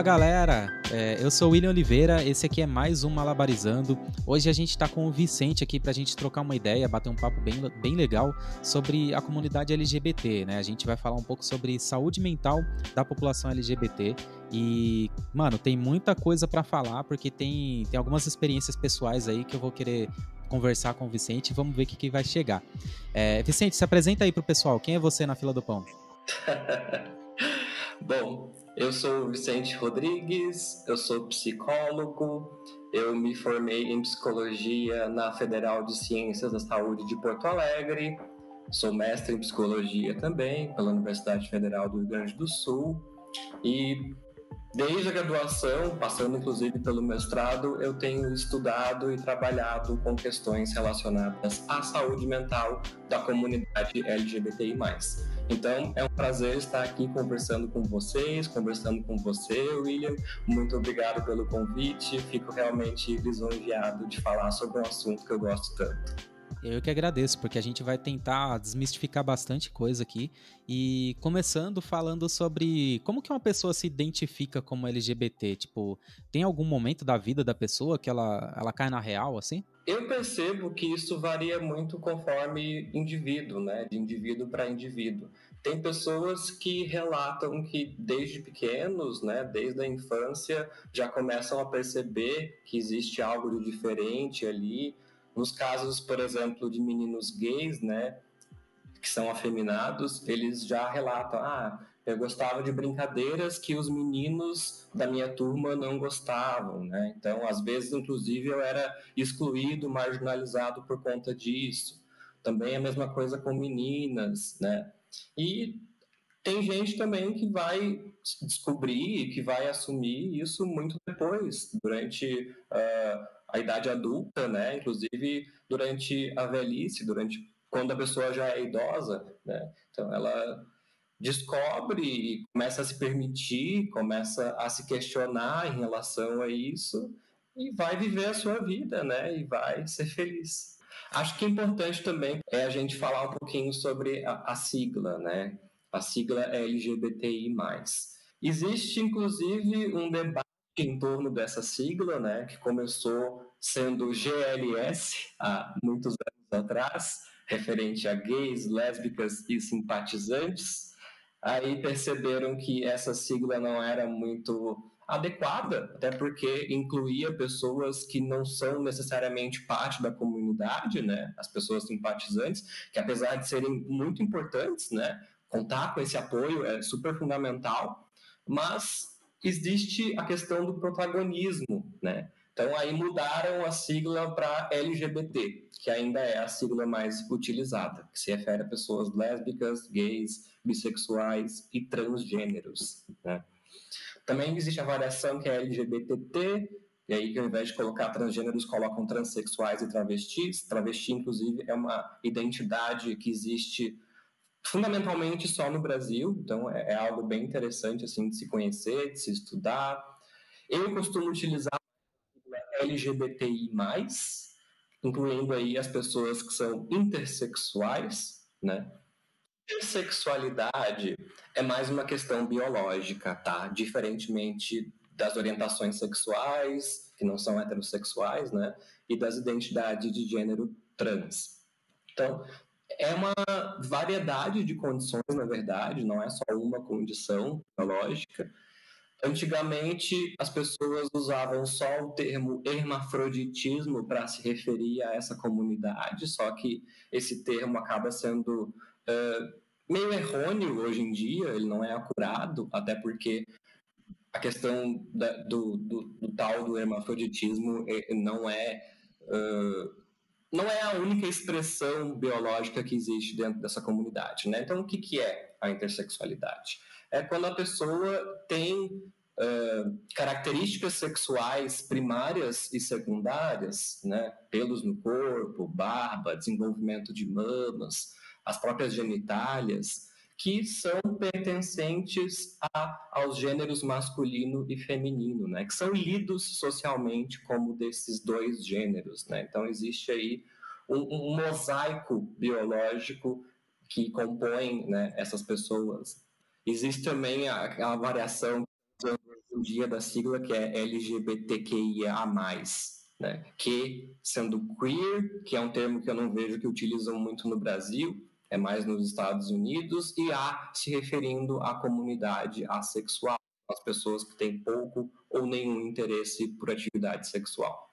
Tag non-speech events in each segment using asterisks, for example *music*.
Fala galera, é, eu sou o William Oliveira, esse aqui é mais um Malabarizando. Hoje a gente está com o Vicente aqui para a gente trocar uma ideia, bater um papo bem, bem legal sobre a comunidade LGBT, né? A gente vai falar um pouco sobre saúde mental da população LGBT e, mano, tem muita coisa para falar porque tem, tem algumas experiências pessoais aí que eu vou querer conversar com o Vicente e vamos ver o que, que vai chegar. É, Vicente, se apresenta aí pro pessoal, quem é você na fila do pão? *laughs* Bom, eu sou Vicente Rodrigues, eu sou psicólogo, eu me formei em psicologia na Federal de Ciências da Saúde de Porto Alegre, sou mestre em psicologia também pela Universidade Federal do Rio Grande do Sul e desde a graduação, passando inclusive pelo mestrado, eu tenho estudado e trabalhado com questões relacionadas à saúde mental da comunidade LGBTI+. Então, é um prazer estar aqui conversando com vocês, conversando com você, William. Muito obrigado pelo convite. Fico realmente lisonjeado de falar sobre um assunto que eu gosto tanto. Eu que agradeço, porque a gente vai tentar desmistificar bastante coisa aqui. E começando falando sobre como que uma pessoa se identifica como LGBT. Tipo, tem algum momento da vida da pessoa que ela, ela cai na real, assim? Eu percebo que isso varia muito conforme indivíduo, né? De indivíduo para indivíduo. Tem pessoas que relatam que desde pequenos, né, desde a infância, já começam a perceber que existe algo de diferente ali. Nos casos, por exemplo, de meninos gays, né, que são afeminados, eles já relatam: ah, eu gostava de brincadeiras que os meninos da minha turma não gostavam, né? Então, às vezes, inclusive, eu era excluído, marginalizado por conta disso. Também a mesma coisa com meninas, né? E tem gente também que vai descobrir, que vai assumir isso muito depois, durante uh, a idade adulta, né? Inclusive durante a velhice, durante quando a pessoa já é idosa, né? Então ela descobre e começa a se permitir, começa a se questionar em relação a isso e vai viver a sua vida, né? E vai ser feliz. Acho que é importante também é a gente falar um pouquinho sobre a, a sigla, né? A sigla é LGBTI+. Existe, inclusive, um debate em torno dessa sigla, né? Que começou sendo GLS há muitos anos atrás, referente a gays, lésbicas e simpatizantes. Aí perceberam que essa sigla não era muito adequada, até porque incluía pessoas que não são necessariamente parte da comunidade, né? As pessoas simpatizantes, que apesar de serem muito importantes, né? Contar com esse apoio é super fundamental, mas existe a questão do protagonismo, né? Então aí mudaram a sigla para LGBT, que ainda é a sigla mais utilizada, que se refere a pessoas lésbicas, gays, bissexuais e transgêneros, né? Também existe a variação que é LGBTT, e aí que ao invés de colocar transgêneros, colocam transexuais e travestis. Travesti, inclusive, é uma identidade que existe fundamentalmente só no Brasil, então é, é algo bem interessante assim de se conhecer, de se estudar. Eu costumo utilizar LGBTI+, incluindo aí as pessoas que são intersexuais, né? Intersexualidade é mais uma questão biológica, tá? Diferentemente das orientações sexuais, que não são heterossexuais, né? E das identidades de gênero trans. Então, é uma variedade de condições, na verdade, não é só uma condição biológica. Antigamente, as pessoas usavam só o termo hermafroditismo para se referir a essa comunidade, só que esse termo acaba sendo uh, meio errôneo hoje em dia, ele não é acurado, até porque a questão da, do, do, do, tal do hermafroditismo eh, não é uh, não é a única expressão biológica que existe dentro dessa comunidade, né? Então, o que, que é a intersexualidade? É quando a pessoa tem uh, características sexuais primárias e secundárias, né? Pelos no corpo, barba, desenvolvimento de mamas, as próprias genitálias, que são pertencentes a, aos gêneros masculino e feminino, né? Que são lidos socialmente como desses dois gêneros, né? Então existe aí um, um mosaico biológico que compõe né, essas pessoas. Existe também a, a variação um dia da sigla que é LGBTQIA+, né? Que, sendo queer, que é um termo que eu não vejo que utilizam muito no Brasil, é mais nos Estados Unidos, e A se referindo à comunidade assexual, as pessoas que têm pouco ou nenhum interesse por atividade sexual.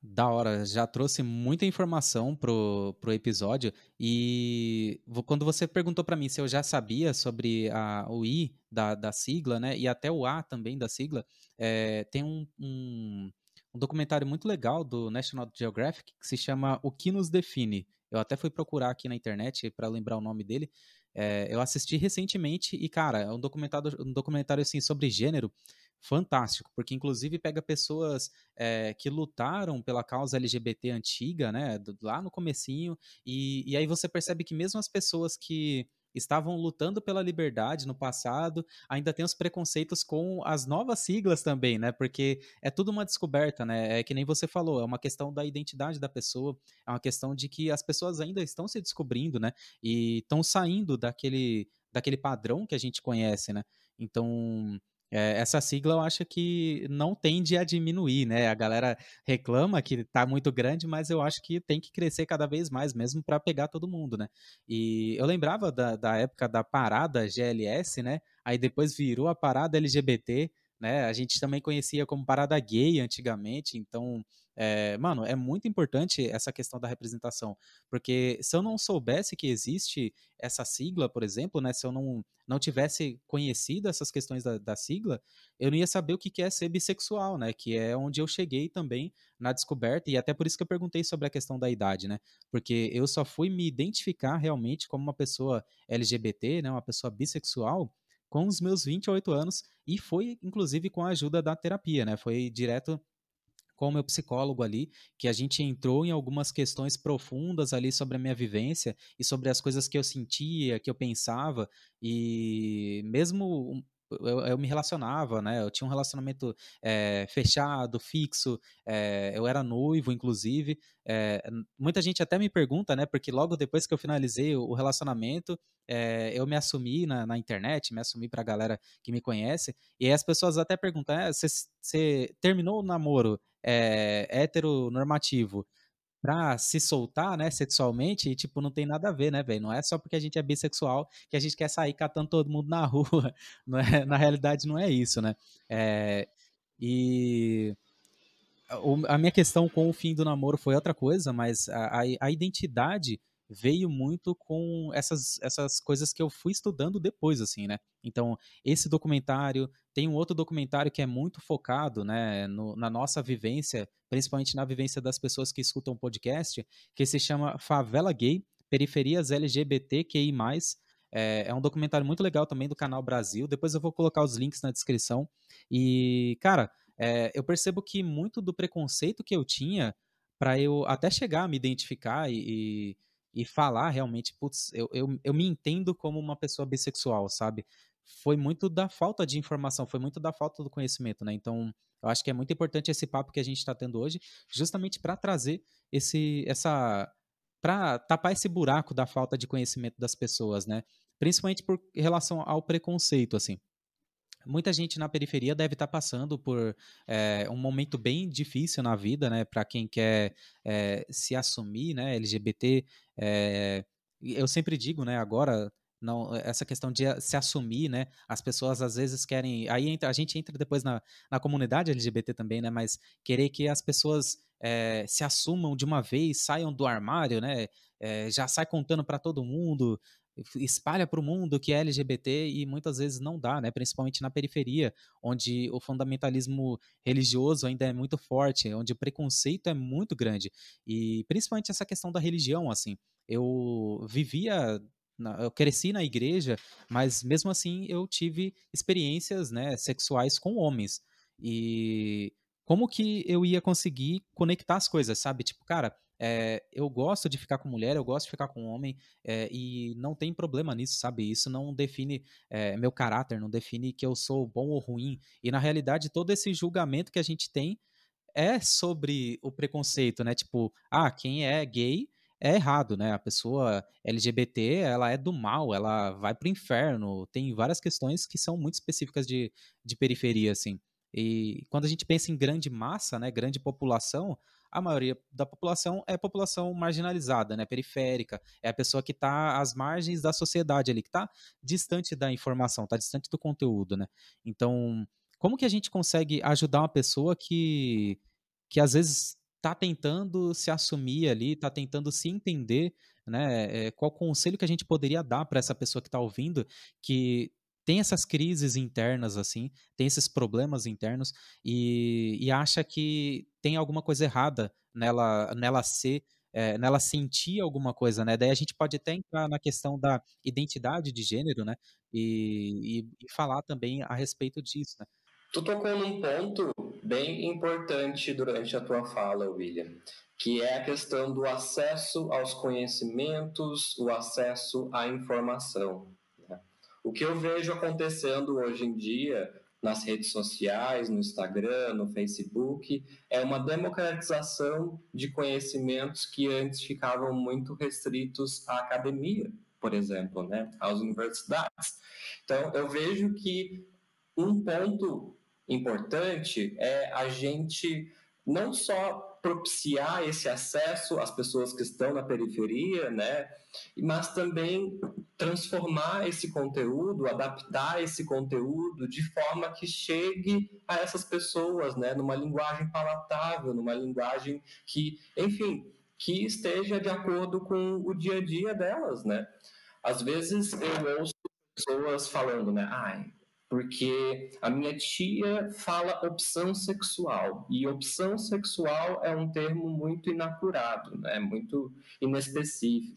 Da hora, já trouxe muita informação pro, pro episódio e quando você perguntou para mim se eu já sabia sobre a, o I da, da sigla, né, e até o A também da sigla, é, tem um, um, um, documentário muito legal do National Geographic que se chama O que nos define. Eu até fui procurar aqui na internet para lembrar o nome dele. É, eu assisti recentemente e, cara, é um documentário, um documentário assim, sobre gênero fantástico, porque inclusive pega pessoas é, que lutaram pela causa LGBT antiga, né, lá no comecinho, e, e aí você percebe que mesmo as pessoas que estavam lutando pela liberdade no passado, ainda tem os preconceitos com as novas siglas também, né? Porque é tudo uma descoberta, né? É que nem você falou, é uma questão da identidade da pessoa, é uma questão de que as pessoas ainda estão se descobrindo, né? E estão saindo daquele daquele padrão que a gente conhece, né? Então, é, essa sigla eu acho que não tende a diminuir, né? A galera reclama que está muito grande, mas eu acho que tem que crescer cada vez mais, mesmo para pegar todo mundo, né? E eu lembrava da, da época da parada GLS, né? Aí depois virou a parada LGBT, né? A gente também conhecia como parada gay antigamente, então é, mano, é muito importante essa questão da representação, porque se eu não soubesse que existe essa sigla, por exemplo, né, se eu não, não tivesse conhecido essas questões da, da sigla, eu não ia saber o que é ser bissexual, né, que é onde eu cheguei também na descoberta, e até por isso que eu perguntei sobre a questão da idade, né, porque eu só fui me identificar realmente como uma pessoa LGBT, né, uma pessoa bissexual, com os meus 28 anos, e foi inclusive com a ajuda da terapia, né, foi direto com o meu psicólogo ali, que a gente entrou em algumas questões profundas ali sobre a minha vivência e sobre as coisas que eu sentia, que eu pensava, e mesmo eu, eu, me relacionava, né? Eu tinha um relacionamento é, fechado, fixo, é, eu era noivo, inclusive. É, muita gente até me pergunta, né? Porque logo depois que eu finalizei o, relacionamento, eu me assumi na, na, internet, me assumi pra galera que me conhece, e as pessoas até perguntam: você terminou o namoro heteronormativo? pra se soltar, né, sexualmente, e, tipo, não tem nada a ver, né, velho? Não é só porque a gente é bissexual que a gente quer sair catando todo mundo na *laughs* rua. Não é, na realidade, não é isso, né? É, e a minha questão com o fim do namoro foi outra coisa, mas a, a, a identidade veio muito com essas, essas coisas que eu fui estudando depois, assim, né? Então, esse documentário, tem um outro documentário que é muito focado, né, no, na nossa vivência, principalmente na vivência das pessoas que escutam o podcast, que se chama Favela Gay, Periferias LGBTQI+, é, é um documentário muito legal também do canal Brasil, depois eu vou colocar os links na descrição, e, cara, é, eu percebo que muito do preconceito que eu tinha para eu até chegar a me identificar e, e e falar realmente, putz, eu, eu, eu me entendo como uma pessoa bissexual, sabe? Foi muito da falta de informação, foi muito da falta do conhecimento, né? Então, eu acho que é muito importante esse papo que a gente está tendo hoje, justamente para trazer esse, essa, para tapar esse buraco da falta de conhecimento das pessoas, né? Principalmente por relação ao preconceito, assim muita gente na periferia deve estar tá passando por é, um momento bem difícil na vida, né? Para quem quer é, se assumir, né? LGBT. É, eu sempre digo, né? Agora não essa questão de se assumir, né? As pessoas às vezes querem, aí entra, a gente entra depois na, na comunidade LGBT também, né? Mas querer que as pessoas é, se assumam de uma vez, saiam do armário, né? É, já sai contando para todo mundo, espalha para o mundo que é LGBT e muitas vezes não dá, né? Principalmente na periferia, onde o fundamentalismo religioso ainda é muito forte, onde o preconceito é muito grande e principalmente essa questão da religião, assim. Eu vivia eu cresci na igreja, mas mesmo assim eu tive experiências, né, sexuais com homens. E como que eu ia conseguir conectar as coisas, sabe? Tipo, cara, é, eu gosto de ficar com mulher, eu gosto de ficar com homem, é, e não tem problema nisso, sabe? Isso não define é, meu caráter, não define que eu sou bom ou ruim. E na realidade, todo esse julgamento que a gente tem é sobre o preconceito, né? Tipo, ah, quem é gay é errado, né? A pessoa LGBT, ela é do mal, ela vai pro inferno. Tem várias questões que são muito específicas de, de periferia, assim. E quando a gente pensa em grande massa, né, grande população, a maioria da população é população marginalizada, né, periférica, é a pessoa que está às margens da sociedade ali, que está distante da informação, está distante do conteúdo, né? Então, como que a gente consegue ajudar uma pessoa que, que às vezes está tentando se assumir ali, está tentando se entender, né? É, qual conselho que a gente poderia dar para essa pessoa que está ouvindo, que tem essas crises internas, assim, tem esses problemas internos e, e acha que tem alguma coisa errada nela, nela ser, é, nela sentir alguma coisa, né? Daí a gente pode até entrar na questão da identidade de gênero, né? E, e, e falar também a respeito disso, né? Tu tocou num ponto bem importante durante a tua fala, William, que é a questão do acesso aos conhecimentos, o acesso à informação. O que eu vejo acontecendo hoje em dia nas redes sociais, no Instagram, no Facebook, é uma democratização de conhecimentos que antes ficavam muito restritos à academia, por exemplo, né, às universidades. Então, eu vejo que um ponto importante é a gente não só propiciar esse acesso às pessoas que estão na periferia, né? Mas também transformar esse conteúdo, adaptar esse conteúdo de forma que chegue a essas pessoas, né? Numa linguagem palatável, numa linguagem que, enfim, que esteja de acordo com o dia a dia delas, né? Às vezes eu ouço pessoas falando, né? Ai, porque a minha tia fala opção sexual e opção sexual é um termo muito inacurado, né? Muito inespecífico.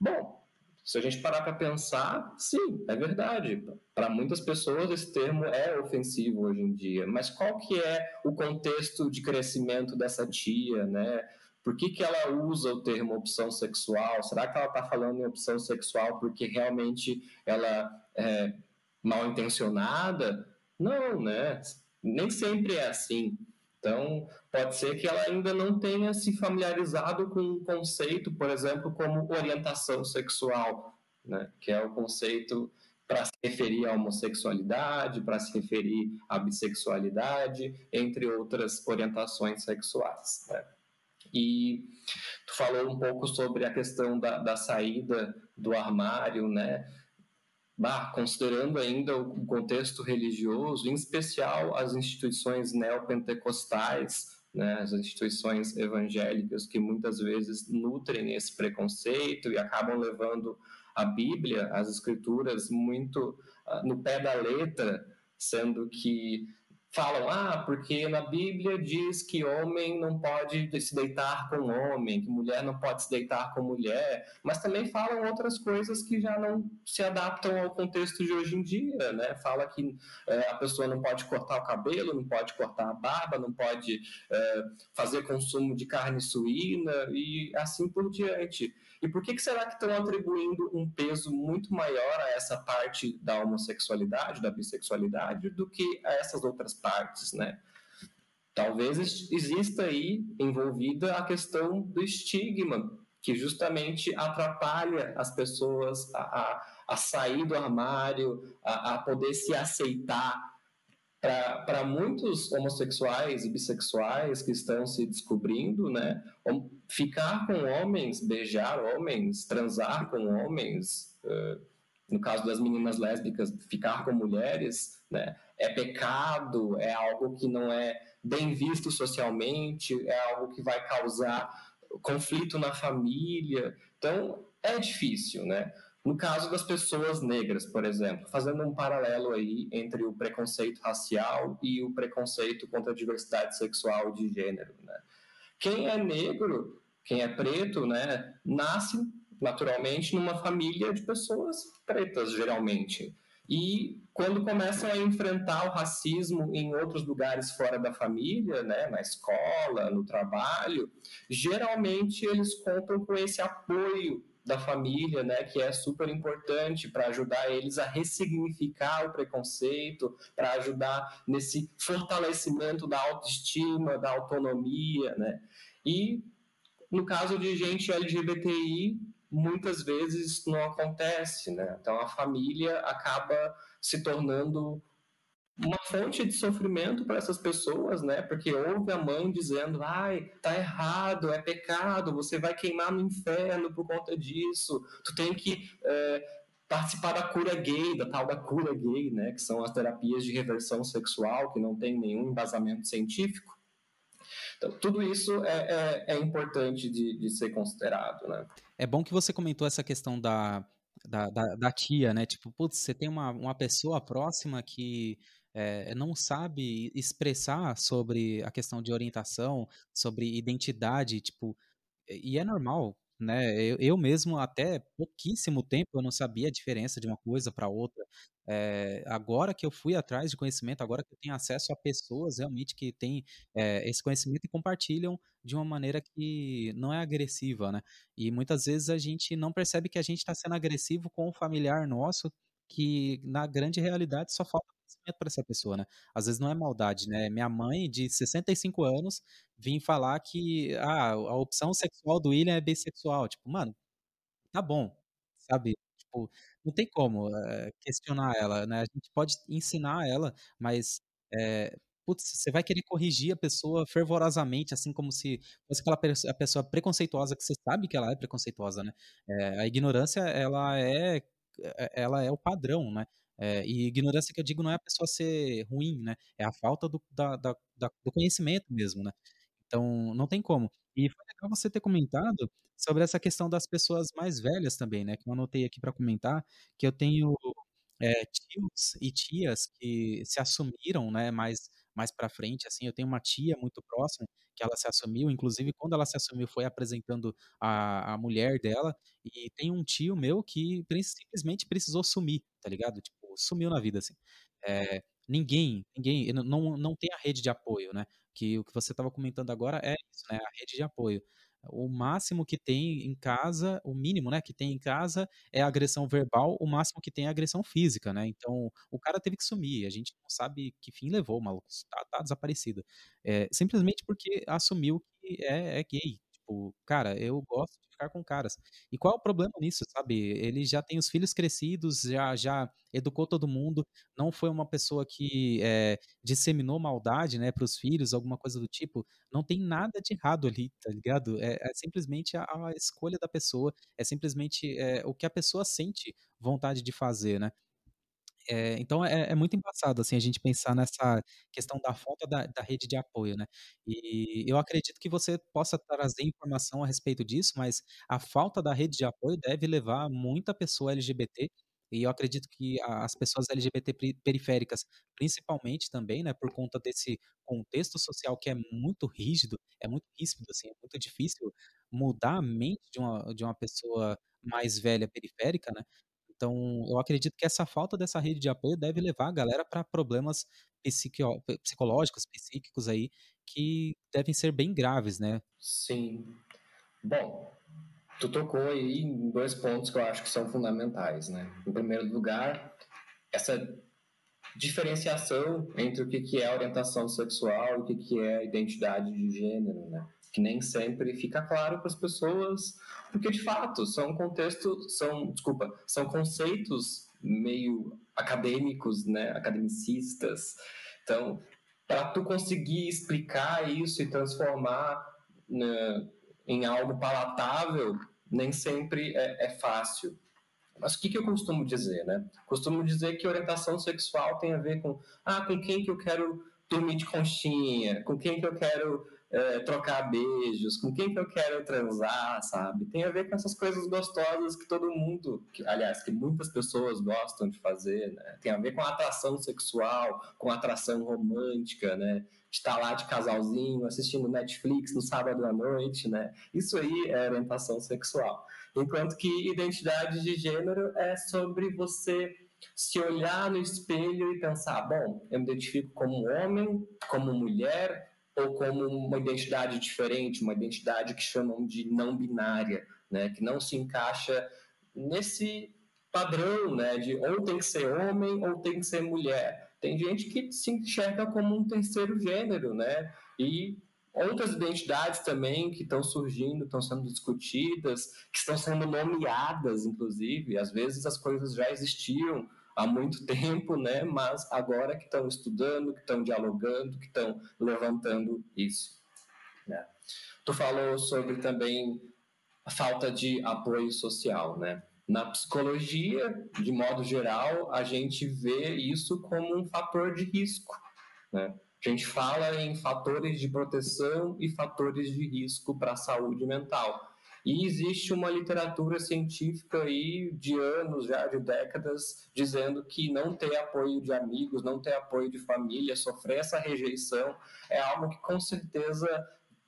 Bom, se a gente parar para pensar, sim, é verdade. Para muitas pessoas esse termo é ofensivo hoje em dia. Mas qual que é o contexto de crescimento dessa tia, né? Por que, que ela usa o termo opção sexual? Será que ela está falando em opção sexual porque realmente ela é, mal intencionada. Não, né? Nem sempre é assim. Então, pode ser que ela ainda não tenha se familiarizado com um conceito, por exemplo, como orientação sexual, né? que é o conceito para se referir à homossexualidade, para se referir à bissexualidade, entre outras orientações sexuais. Né? E tu falou um pouco sobre a questão da, da saída do armário, né? Bah, considerando ainda o contexto religioso, em especial as instituições neopentecostais, né, as instituições evangélicas que muitas vezes nutrem esse preconceito e acabam levando a Bíblia, as escrituras, muito uh, no pé da letra, sendo que falam, ah, porque na Bíblia diz que homem não pode se deitar com homem, que mulher não pode se deitar com mulher, mas também falam outras coisas que já não se adaptam ao contexto de hoje em dia, né? Fala que é, a pessoa não pode cortar o cabelo, não pode cortar a barba, não pode é, fazer consumo de carne suína e assim por diante. E por que, que será que estão atribuindo um peso muito maior a essa parte da homossexualidade, da bissexualidade, do que a essas outras partes, né? Talvez exista aí envolvida a questão do estigma, que justamente atrapalha as pessoas a, a, a sair do armário, a, a poder se aceitar para muitos homossexuais e bissexuais que estão se descobrindo, né, ficar com homens, beijar homens, transar com homens, uh, no caso das meninas lésbicas, ficar com mulheres, né, é pecado, é algo que não é bem visto socialmente, é algo que vai causar conflito na família. Então, é difícil, né? No caso das pessoas negras, por exemplo, fazendo um paralelo aí entre o preconceito racial e o preconceito contra a diversidade sexual de gênero, né? Quem é negro, quem é preto, né, nasce naturalmente numa família de pessoas pretas, geralmente. E quando começam a enfrentar o racismo em outros lugares fora da família, né, na escola, no trabalho, geralmente eles contam com esse apoio da família, né, que é super importante para ajudar eles a ressignificar o preconceito, para ajudar nesse fortalecimento da autoestima, da autonomia, né? E no caso de gente LGBTI, muitas vezes não acontece, né? Então a família acaba se tornando uma fonte de sofrimento para essas pessoas, né? Porque ouve a mãe dizendo: "Ai, tá errado, é pecado, você vai queimar no inferno por conta disso. Tu tem que é, participar da cura gay, da tal da cura gay, né? Que são as terapias de reversão sexual que não tem nenhum embasamento científico. Então, tudo isso é, é, é importante de, de ser considerado, né? É bom que você comentou essa questão da da, da, da, tia, né? Tipo, putz, você tem uma, uma pessoa próxima que é, não sabe expressar sobre a questão de orientação, sobre identidade, tipo, e é normal, né? Eu, eu mesmo, até pouquíssimo tempo, eu não sabia a diferença de uma coisa para outra. É, agora que eu fui atrás de conhecimento, agora que eu tenho acesso a pessoas realmente que têm é, esse conhecimento e compartilham de uma maneira que não é agressiva, né? E muitas vezes a gente não percebe que a gente está sendo agressivo com um familiar nosso, que na grande realidade só falta para essa pessoa, né? Às vezes não é maldade, né? Minha mãe, de 65 anos, vim falar que ah, a opção sexual do William é bissexual. Tipo, mano, tá bom, sabe? Tipo, não tem como é, questionar ela, né? A gente pode ensinar ela, mas é, putz, você vai querer corrigir a pessoa fervorosamente, assim como se fosse aquela a pessoa preconceituosa que você sabe que ela é preconceituosa, né? É, a ignorância, ela é, ela é o padrão, né? É, e ignorância que eu digo não é a pessoa ser ruim, né? É a falta do, da, da, do conhecimento mesmo, né? Então, não tem como. E foi legal você ter comentado sobre essa questão das pessoas mais velhas também, né? Que eu anotei aqui para comentar, que eu tenho é, tios e tias que se assumiram, né? Mais mais para frente, assim, eu tenho uma tia muito próxima que ela se assumiu, inclusive quando ela se assumiu foi apresentando a, a mulher dela, e tem um tio meu que simplesmente precisou sumir, tá ligado? Tipo, sumiu na vida, assim. É, ninguém, ninguém, não, não tem a rede de apoio, né? Que o que você estava comentando agora é isso, né? A rede de apoio o máximo que tem em casa, o mínimo, né, que tem em casa é agressão verbal, o máximo que tem é agressão física, né? Então, o cara teve que sumir, a gente não sabe que fim levou, o maluco tá, tá desaparecido. É, simplesmente porque assumiu que é, é gay. Tipo, cara, eu gosto de ficar com caras. E qual é o problema nisso, sabe? Ele já tem os filhos crescidos, já, já educou todo mundo, não foi uma pessoa que é, disseminou maldade, né, para os filhos, alguma coisa do tipo. Não tem nada de errado ali, tá ligado? É, é simplesmente a, a, escolha da pessoa, é simplesmente é, o que a pessoa sente vontade de fazer, né? É, então é, é, muito embaçado assim a gente pensar nessa questão da falta da, da, rede de apoio, né? E eu acredito que você possa trazer informação a respeito disso, mas a falta da rede de apoio deve levar muita pessoa LGBT e eu acredito que as pessoas LGBT periféricas, principalmente também, né, por conta desse contexto social que é muito rígido, é muito ríspido, assim, é muito difícil mudar a mente de uma, de uma pessoa mais velha periférica, né? Então, eu acredito que essa falta dessa rede de apoio deve levar a galera para problemas psicológicos, psíquicos aí, que devem ser bem graves, né? Sim. Bom, tu tocou aí em dois pontos que eu acho que são fundamentais, né? Em primeiro lugar, essa diferenciação entre o que é orientação sexual e o que é identidade de gênero, né? Que nem sempre fica claro para as pessoas porque de fato são contextos, são, desculpa, são conceitos meio acadêmicos, né, academicistas. Então, para tu conseguir explicar isso e transformar né, em algo palatável, nem sempre é, é fácil. Mas o que, que eu costumo dizer, né? Costumo dizer que orientação sexual tem a ver com, ah, com quem que eu quero dormir de conchinha, com quem que eu quero é, trocar beijos, com quem que eu quero transar, sabe? Tem a ver com essas coisas gostosas que todo mundo, que, aliás, que muitas pessoas gostam de fazer, né? Tem a ver com atração sexual, com atração romântica, né? De estar lá de casalzinho, assistindo Netflix no sábado à noite, né? Isso aí é orientação sexual. Enquanto que identidade de gênero é sobre você se olhar no espelho e pensar, bom, eu me identifico como homem, como mulher ou como uma identidade diferente, uma identidade que chamam de não binária, né, que não se encaixa nesse padrão, né, de ou tem que ser homem ou tem que ser mulher. Tem gente que se enxerga como um terceiro gênero, né? E outras identidades também que estão surgindo, estão sendo discutidas, que estão sendo nomeadas, inclusive. Às vezes as coisas já existiam há muito tempo, né? Mas agora que estão estudando, que estão dialogando, que estão levantando isso. Né? Tu falou sobre também a falta de apoio social, né? Na psicologia, de modo geral, a gente vê isso como um fator de risco, né? A gente fala em fatores de proteção e fatores de risco para a saúde mental. E existe uma literatura científica aí de anos, já de décadas, dizendo que não ter apoio de amigos, não ter apoio de família, sofrer essa rejeição é algo que com certeza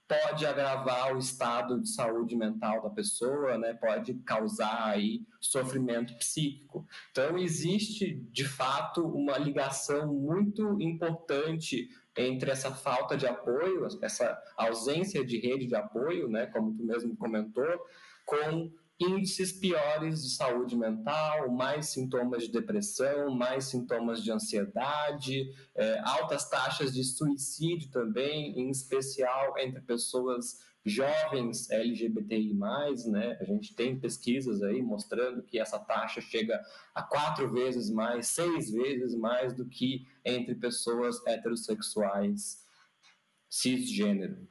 pode agravar o estado de saúde mental da pessoa, né? Pode causar aí sofrimento psíquico. Então existe de fato uma ligação muito importante entre essa falta de apoio, essa ausência de rede de apoio, né, como tu mesmo comentou, com índices piores de saúde mental, mais sintomas de depressão, mais sintomas de ansiedade, é, altas taxas de suicídio também, em especial entre pessoas jovens LGBTI+, né? A gente tem pesquisas aí mostrando que essa taxa chega a quatro vezes mais, seis vezes mais do que entre pessoas heterossexuais cisgênero.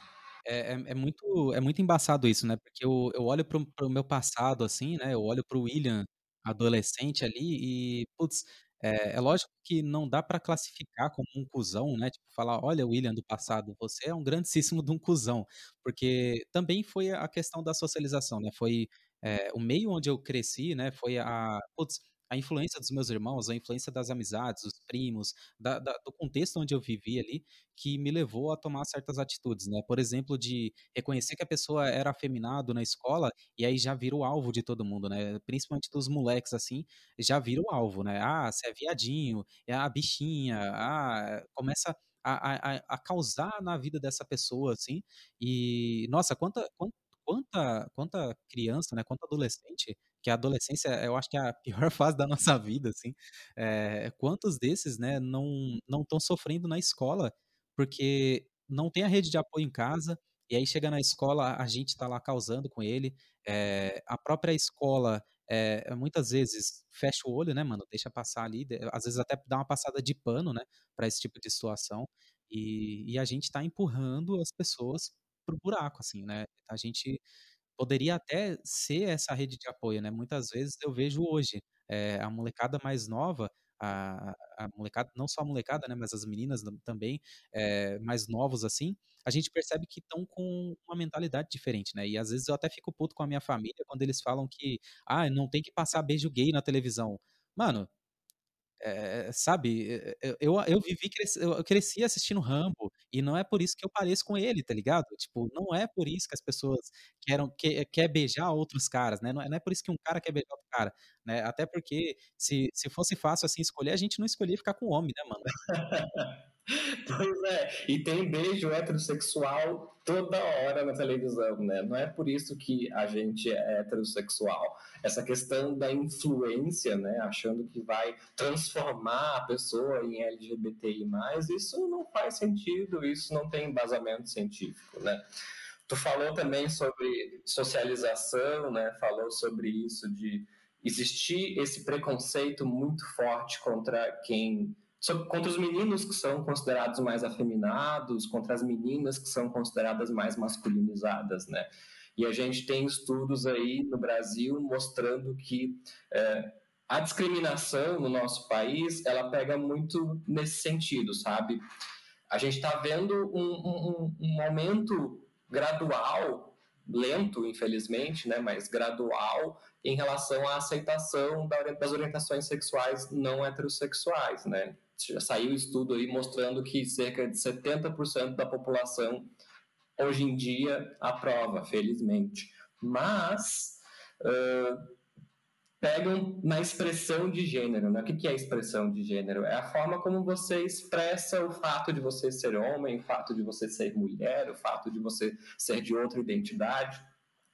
É, é, é, muito, é muito embaçado isso, né? Porque eu, eu olho para o meu passado, assim, né? Eu olho para o William adolescente ali e, putz, é, é lógico que não dá para classificar como um cuzão, né? Tipo, falar, olha, William do passado, você é um grandíssimo de um cuzão. Porque também foi a questão da socialização, né? Foi é, o meio onde eu cresci, né? Foi a. Putz, a influência dos meus irmãos, a influência das amizades, dos primos, da, da, do contexto onde eu vivi ali, que me levou a tomar certas atitudes, né? Por exemplo, de reconhecer que a pessoa era afeminado na escola e aí já vira o alvo de todo mundo, né? Principalmente dos moleques, assim, já vira o alvo, né? Ah, você é viadinho, é a bichinha, ah, começa a, a, a, causar na vida dessa pessoa, assim. E, nossa, quanta, quanta, quanta, quanta criança, né? Quanta adolescente que a adolescência, eu acho que é a *laughs* pior fase da nossa vida, assim. É, quantos desses, né, não não estão sofrendo na escola porque não tem a rede de apoio em casa e aí chega na escola a gente está lá causando com ele. É, a própria escola é, muitas vezes fecha o olho, né, mano? Deixa passar ali, às vezes até dá uma passada de pano, né, para esse tipo de situação. E, e a gente está empurrando as pessoas pro buraco, assim, né? A gente poderia até ser essa rede de apoio, né? Muitas vezes eu vejo hoje é, a molecada mais nova, a, a, molecada, não só a molecada, né, mas as meninas também, é, mais novos assim, a gente percebe que estão com uma mentalidade diferente, né? E às vezes eu até fico puto com a minha família quando eles falam que, ah, não tem que passar beijo gay na televisão. Mano, é, sabe, eu, eu vivi, eu cresci assistindo Rambo, e não é por isso que eu pareço com ele, tá ligado? Tipo, não é por isso que as pessoas querem, quer, quer beijar outros caras, né? Não é, não é por isso que um cara quer beijar outro cara, né? Até porque se, se fosse fácil assim escolher, a gente não escolhia ficar com homem, né, mano? *laughs* Pois é, e tem beijo heterossexual toda hora na televisão, né? Não é por isso que a gente é heterossexual. Essa questão da influência, né? Achando que vai transformar a pessoa em LGBTI, isso não faz sentido, isso não tem embasamento científico, né? Tu falou também sobre socialização, né? Falou sobre isso de existir esse preconceito muito forte contra quem contra os meninos que são considerados mais afeminados, contra as meninas que são consideradas mais masculinizadas, né? E a gente tem estudos aí no Brasil mostrando que é, a discriminação no nosso país, ela pega muito nesse sentido, sabe? A gente está vendo um, um, um aumento gradual, lento, infelizmente, né, mas gradual, em relação à aceitação das orientações sexuais não heterossexuais, né? Já saiu um estudo aí mostrando que cerca de 70% da população hoje em dia aprova, felizmente. Mas uh, pegam na expressão de gênero. Né? O que é a expressão de gênero? É a forma como você expressa o fato de você ser homem, o fato de você ser mulher, o fato de você ser de outra identidade.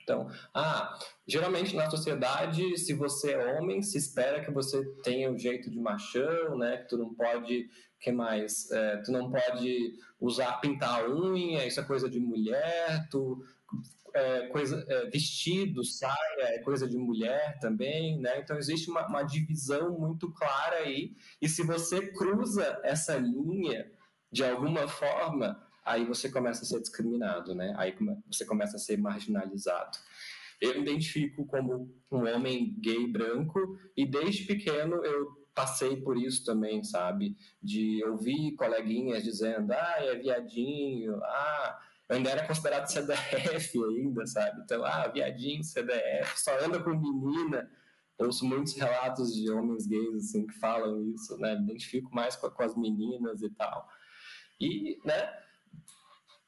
Então, ah, geralmente na sociedade, se você é homem, se espera que você tenha o jeito de machão, né? Que tu não pode, que mais? É, tu não pode usar pintar a unha, isso é coisa de mulher. Tu é, coisa, é, vestido, saia, é coisa de mulher também, né? Então existe uma, uma, divisão muito clara aí, e se você cruza essa linha de alguma forma, aí você começa a ser discriminado, né? Aí você começa a ser marginalizado. Eu me identifico como um homem gay branco e desde pequeno eu passei por isso também, sabe? De ouvir coleguinhas dizendo, ah, é viadinho, ah, eu ainda era considerado CDF ainda, sabe? Então, ah, viadinho, CDF, só anda com menina. Ouço muitos relatos de homens gays, assim, que falam isso, né? Me identifico mais com, com as meninas e tal. E, né,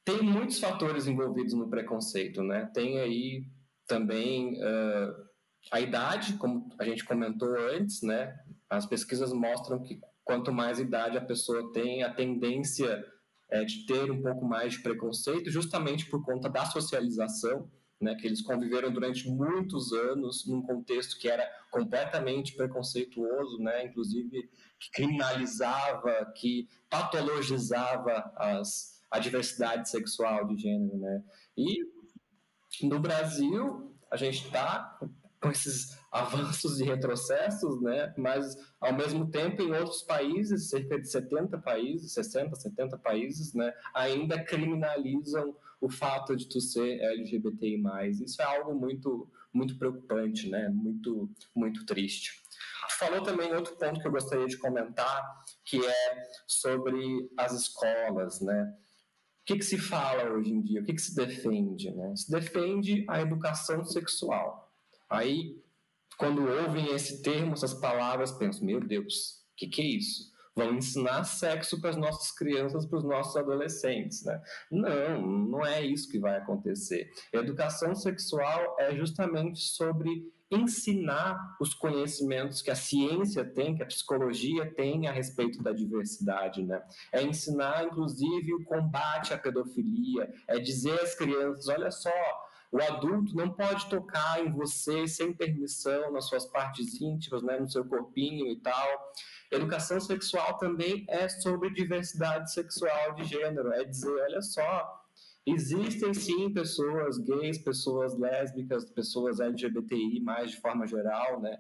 tem muitos fatores envolvidos no preconceito, né? Tem aí também uh, a idade, como a gente comentou antes, né? As pesquisas mostram que quanto mais idade a pessoa tem, a tendência é, de ter um pouco mais de preconceito, justamente por conta da socialização, né, que eles conviveram durante muitos anos num contexto que era completamente preconceituoso, né, inclusive que criminalizava, que patologizava as, a diversidade sexual de gênero, né? E no Brasil a gente está com esses avanços e retrocessos, né? mas ao mesmo tempo em outros países, cerca de 70 países, 60, 70 países, né? ainda criminalizam o fato de tu ser LGBTI+. Isso é algo muito muito preocupante, né? Muito muito triste. Falou também outro ponto que eu gostaria de comentar, que é sobre as escolas, né? O que, que se fala hoje em dia? O que, que se defende? Né? Se defende a educação sexual. Aí, quando ouvem esse termo, essas palavras, pensam: meu Deus, o que, que é isso? Vão ensinar sexo para as nossas crianças, para os nossos adolescentes, né? Não, não é isso que vai acontecer. Educação sexual é justamente sobre ensinar os conhecimentos que a ciência tem, que a psicologia tem a respeito da diversidade, né? É ensinar, inclusive, o combate à pedofilia, é dizer às crianças, olha só, o adulto não pode tocar em você sem permissão, nas suas partes íntimas, né, no seu corpinho e tal. Educação sexual também é sobre diversidade sexual de gênero, é dizer, olha só, existem sim pessoas gays, pessoas lésbicas, pessoas LGBTI, mais de forma geral, né?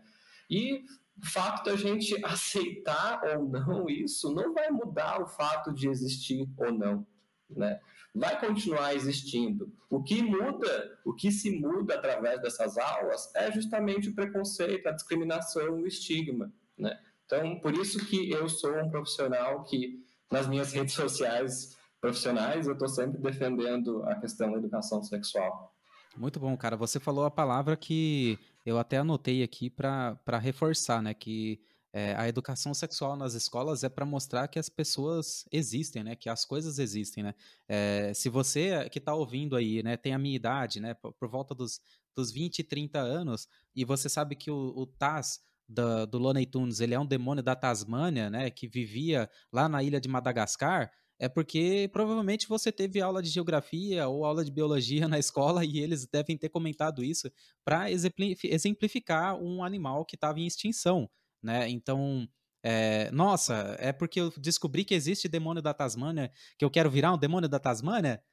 E o fato da gente *laughs* aceitar ou não isso não vai mudar o fato de existir ou não, né? vai continuar existindo. O que muda, o que se muda através dessas aulas é justamente o preconceito, a discriminação, o estigma, né? Então, por isso que eu sou um profissional que nas minhas redes sociais profissionais eu estou sempre defendendo a questão da educação sexual. Muito bom, cara. Você falou a palavra que eu até anotei aqui para reforçar, né? Que é, a educação sexual nas escolas é para mostrar que as pessoas existem, né? Que as coisas existem, né? É, se você que está ouvindo aí, né, tem a minha idade, né? Por, por, volta dos, dos 20, 30 anos, e você sabe que o, o Taz do, do Looney Tunes, ele é um demônio da Tasmânia, né? Que vivia lá na ilha de Madagascar, é porque provavelmente você teve aula de geografia ou aula de biologia *laughs* na escola e eles devem ter comentado isso para exemplificar um animal que estava em extinção né? Então, é, nossa, é porque eu descobri que existe demônio da Tasmânia, que eu quero virar um demônio da Tasmânia?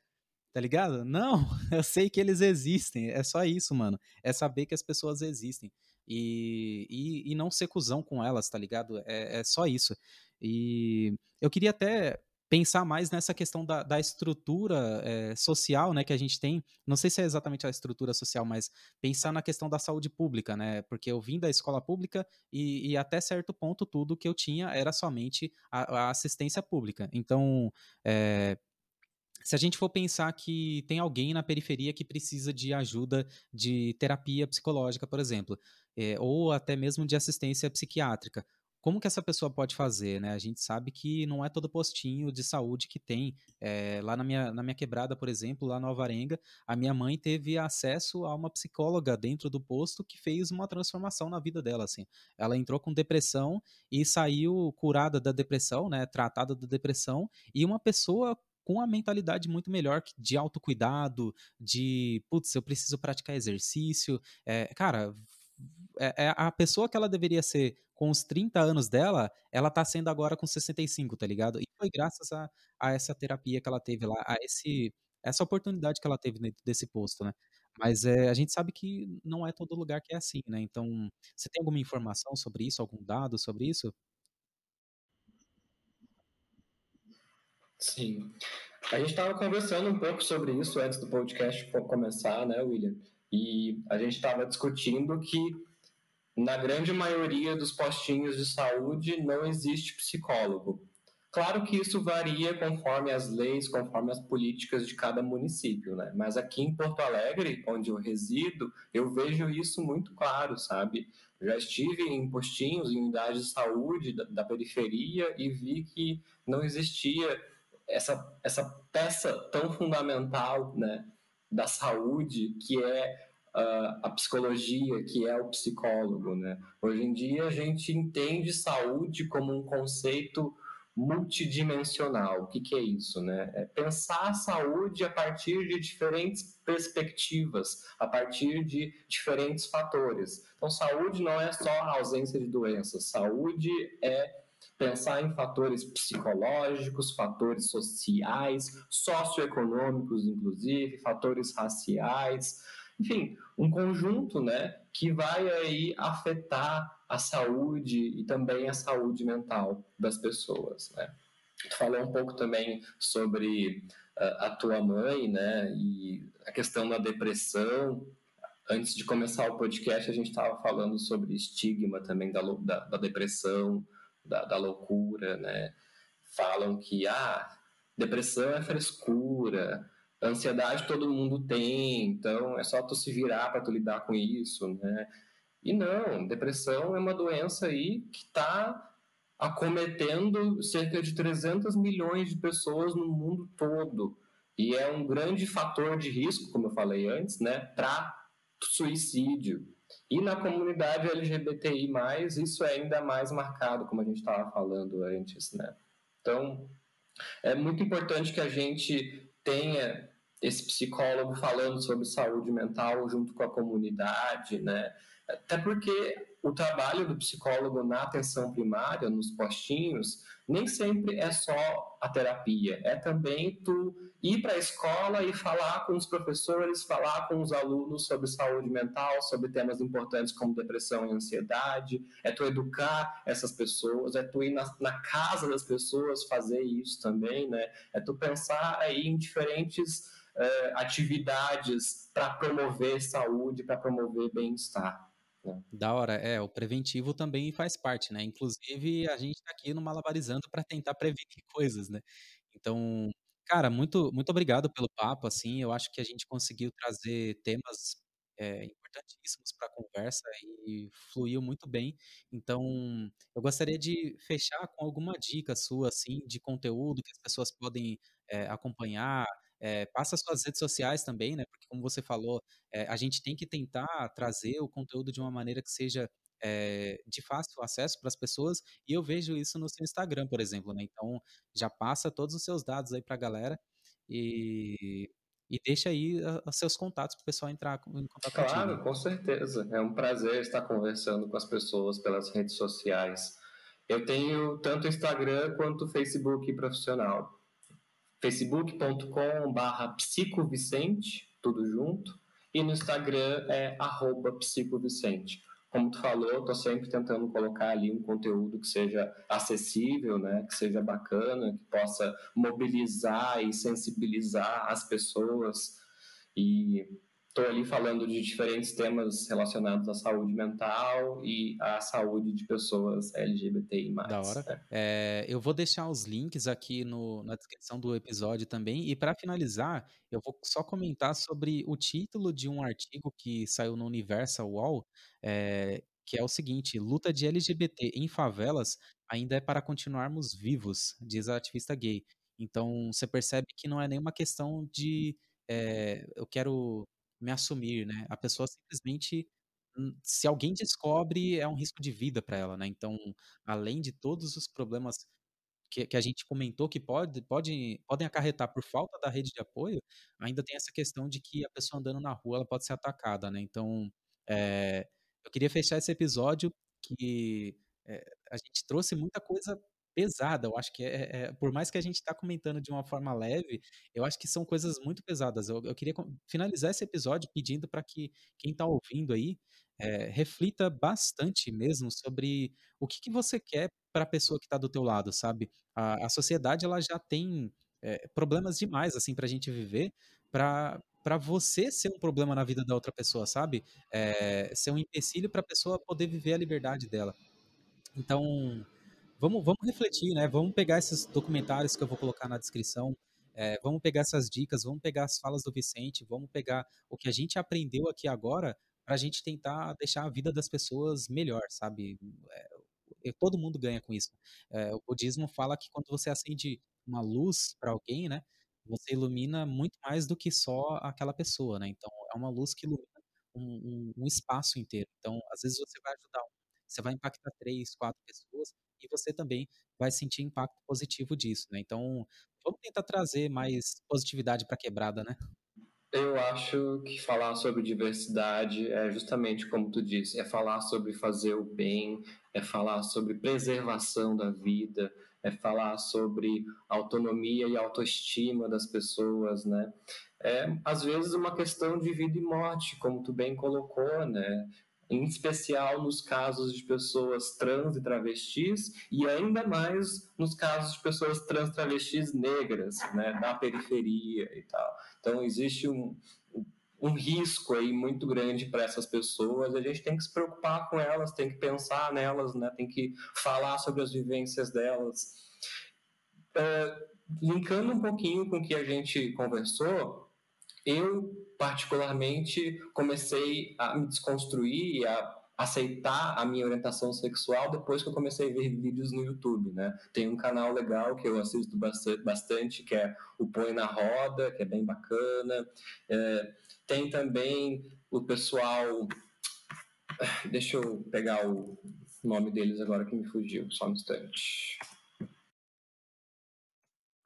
Tá ligado? *laughs* Não, eu sei que eles existem. É só isso, mano. É saber que as pessoas existem. E, e, e não ser cuzão com elas, tá ligado? É, é só isso. E eu queria até pensar mais nessa questão da, da estrutura é, social né, que a gente tem. Não sei se é exatamente a estrutura social, mas pensar na questão da saúde pública, né? Porque eu vim da escola pública e, e até certo ponto tudo que eu tinha era somente a, a assistência pública. Então, é, se a gente for pensar que tem alguém na periferia que precisa de ajuda de terapia psicológica, por exemplo, é, ou até mesmo de assistência psiquiátrica, como que essa pessoa pode fazer, né? A gente sabe que não é todo postinho de saúde que tem. É, lá na minha, na minha quebrada, por exemplo, lá no Alvarenga, a minha mãe teve acesso a uma psicóloga dentro do posto que fez uma transformação na vida dela, assim. Ela entrou com depressão e saiu curada da depressão, né? Tratada da depressão e uma pessoa com uma mentalidade muito melhor de autocuidado, de, putz, eu preciso praticar exercício. É, cara, é, é, a pessoa que ela deveria ser com os 30 anos dela, ela tá sendo agora com 65, tá ligado? E foi graças a, a essa terapia que ela teve lá, a esse, essa oportunidade que ela teve dentro desse posto, né? Mas é, a gente sabe que não é todo lugar que é assim, né? Então, você tem alguma informação sobre isso, algum dado sobre isso? Sim. A gente estava conversando um pouco sobre isso antes do podcast começar, né, William? E a gente estava discutindo que na grande maioria dos postinhos de saúde não existe psicólogo. Claro que isso varia conforme as leis, conforme as políticas de cada município, né? Mas aqui em Porto Alegre, onde eu resido, eu vejo isso muito claro, sabe? Já estive em postinhos, em unidades de saúde da, da periferia e vi que não existia essa, essa peça tão fundamental né, da saúde, que é uh, a psicologia, que é o psicólogo. Né? Hoje em dia, a gente entende saúde como um conceito multidimensional. O que, que é isso? Né? É pensar a saúde a partir de diferentes perspectivas, a partir de diferentes fatores. Então, saúde não é só a ausência de doenças, saúde é pensar em fatores psicológicos, fatores sociais, socioeconômicos, inclusive, fatores raciais, enfim, um conjunto, né, que vai aí afetar a saúde e também a saúde mental das pessoas, né. Tu falou um pouco também sobre uh, a tua mãe, né, e a questão da depressão. Antes de começar o podcast, a gente estava falando sobre estigma também da, da, da depressão, da, da loucura, né? Falam que ah, depressão é frescura, ansiedade todo mundo tem, então é só tu se virar para tu lidar com isso, né? E não, depressão é uma doença aí que está acometendo cerca de 300 milhões de pessoas no mundo todo e é um grande fator de risco, como eu falei antes, né, para suicídio. E na comunidade LGBTI+, isso é ainda mais marcado, como a gente estava falando antes, né? Então, é muito importante que a gente tenha esse psicólogo falando sobre saúde mental junto com a comunidade, né? Até porque o trabalho do psicólogo na atenção primária, nos postinhos, nem sempre é só a terapia, é também tu ir para a escola e falar com os professores, falar com os alunos sobre saúde mental, sobre temas importantes como depressão e ansiedade, é tu educar essas pessoas, é tu ir na, na casa das pessoas fazer isso também, né? É tu pensar aí em diferentes uh, atividades para promover saúde, para promover bem-estar. Né? Da hora, é, o preventivo também faz parte, né? Inclusive, a gente está aqui no Malabarizando para tentar prevenir *laughs* coisas, né? Então, cara, muito, muito obrigado pelo papo, assim, eu acho que a gente conseguiu trazer temas é, importantíssimos para a conversa e fluiu muito bem. Então, eu gostaria de fechar com alguma dica sua, assim, de conteúdo que as pessoas podem é, acompanhar, é, passa suas redes sociais também, né? Porque como você falou, é, a gente tem que tentar trazer o conteúdo de uma maneira que seja é, de fácil acesso para as pessoas, e eu vejo isso no seu Instagram, por exemplo, né? Então já passa todos os seus dados aí para a galera e, e deixa aí os seus contatos para o pessoal entrar em contato claro, contigo. Claro, com certeza. É um prazer estar conversando com as pessoas pelas redes sociais. Eu tenho tanto Instagram quanto Facebook profissional facebook.com.br psicovicente, tudo junto, e no Instagram é arroba psicovicente. Como tu falou, estou sempre tentando colocar ali um conteúdo que seja acessível, né, que seja bacana, que possa mobilizar e sensibilizar as pessoas e estou ali falando de diferentes temas relacionados à saúde mental e à saúde de pessoas LGBTI+. Da hora. Né? É, eu vou deixar os links aqui no, na descrição do episódio também. E para finalizar, eu vou só comentar sobre o título de um artigo que saiu no Universal Wall, é, que é o seguinte: luta de LGBT em favelas ainda é para continuarmos vivos, diz a ativista gay. Então, você percebe que não é nenhuma questão de é, eu quero me assumir, né? A pessoa simplesmente, hum, se alguém descobre, é um risco de vida para ela, né? Então, além de todos os problemas que, que, a gente comentou que pode, pode, podem acarretar por falta da rede de apoio, ainda tem essa questão de que a pessoa andando na rua ela pode ser atacada, né? Então, é, eu queria fechar esse episódio que é, a gente trouxe muita coisa pesada. Eu acho que é, é por mais que a gente está comentando de uma forma leve, eu acho que são coisas muito pesadas. Eu, eu queria finalizar esse episódio pedindo para que quem está ouvindo aí é, reflita bastante mesmo sobre o que, que você quer para a pessoa que está do teu lado, sabe? A, a sociedade ela já tem é, problemas demais assim para a gente viver, para para você ser um problema na vida da outra pessoa, sabe? É, ser um empecilho para a pessoa poder viver a liberdade dela. Então, vamos, vamos refletir, né? Vamos pegar esses documentários que eu vou colocar na descrição, é, vamos pegar essas dicas, vamos pegar as falas do Vicente, vamos pegar o que a gente aprendeu aqui agora para a gente tentar deixar a vida das pessoas melhor, sabe? É, todo mundo ganha com isso. É, o budismo fala que quando você acende uma luz para alguém, né? Você ilumina muito mais do que só aquela pessoa, né? Então, é uma luz que ilumina um, um, um espaço inteiro. Então, às vezes você vai ajudar você vai impactar três, quatro pessoas, e você também vai sentir impacto positivo disso, né? Então, vamos tentar trazer mais positividade para a quebrada, né? Eu acho que falar sobre diversidade é justamente como tu disse, é falar sobre fazer o bem, é falar sobre preservação da vida, é falar sobre autonomia e autoestima das pessoas, né? É às vezes uma questão de vida e morte, como tu bem colocou, né? Em especial nos casos de pessoas trans e travestis, e ainda mais nos casos de pessoas trans travestis negras, né, da periferia e tal. Então, existe um, um risco aí muito grande para essas pessoas. A gente tem que se preocupar com elas, tem que pensar nelas, né, tem que falar sobre as vivências delas. É, linkando um pouquinho com o que a gente conversou, eu, particularmente, comecei a me desconstruir e a aceitar a minha orientação sexual depois que eu comecei a ver vídeos no YouTube, né? Tem um canal legal que eu assisto bastante, que é o Põe na Roda, que é bem bacana. É, tem também o pessoal... *sighs* Deixa eu pegar o nome deles agora que me fugiu, só um instante.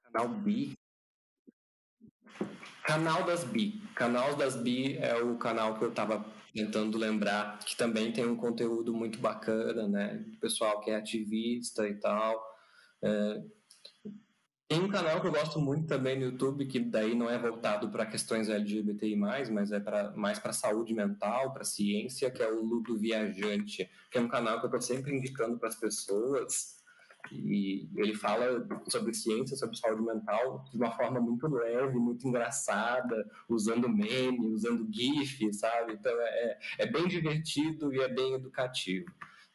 Canal Bi, Canal das Bi. Canal das Bi é o canal que eu estava tentando lembrar, que também tem um conteúdo muito bacana, né? O pessoal que é ativista e tal. É... Tem um canal que eu gosto muito também no YouTube, que daí não é voltado para questões LGBTI+, mas é pra, mais para saúde mental, para ciência, que é o Ludo Viajante, que é um canal que eu estou sempre indicando para as pessoas, e ele fala sobre ciência, sobre saúde mental de uma forma muito leve, muito engraçada, usando meme, usando GIF, sabe? Então é, é bem divertido e é bem educativo.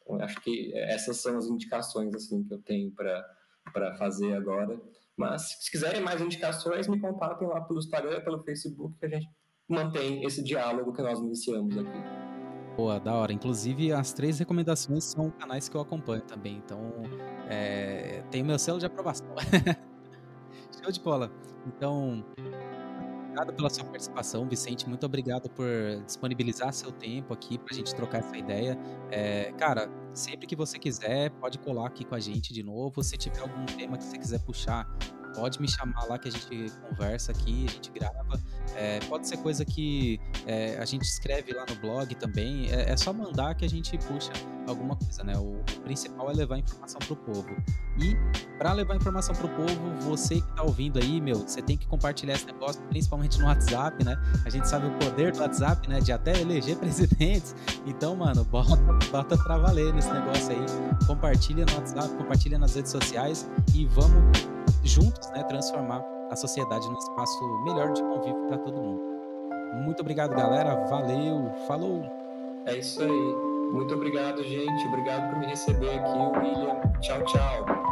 Então, acho que essas são as indicações assim que eu tenho para fazer agora. Mas se quiserem mais indicações, me contatem lá pelo Instagram, pelo Facebook, que a gente mantém esse diálogo que nós iniciamos aqui. Boa, da hora. Inclusive, as três recomendações são canais que eu acompanho também. Então, é, tem o meu selo de aprovação. *laughs* Show de bola. Então, obrigado pela sua participação, Vicente. Muito obrigado por disponibilizar seu tempo aqui para a gente trocar essa ideia. É, cara, sempre que você quiser, pode colar aqui com a gente de novo. Se tiver algum tema que você quiser puxar pode me chamar lá que a gente conversa aqui, a gente grava. É, pode ser coisa que é, a gente escreve lá no blog também. É, é, só mandar que a gente puxa alguma coisa, né? O, o principal é levar informação pro povo. E para levar informação pro povo, você que tá ouvindo aí, meu, você tem que compartilhar esse negócio, principalmente no WhatsApp, né? A gente sabe o poder do WhatsApp, né? De até eleger *laughs* presidentes. Então, mano, bota, bota pra valer nesse negócio aí. Compartilha no WhatsApp, compartilha nas redes sociais e vamos juntos, né, transformar a sociedade num espaço melhor de convívio para todo mundo. Muito obrigado, galera. Valeu. Falou. É isso aí. Muito obrigado, gente. Obrigado por me receber aqui, William. Tchau, tchau.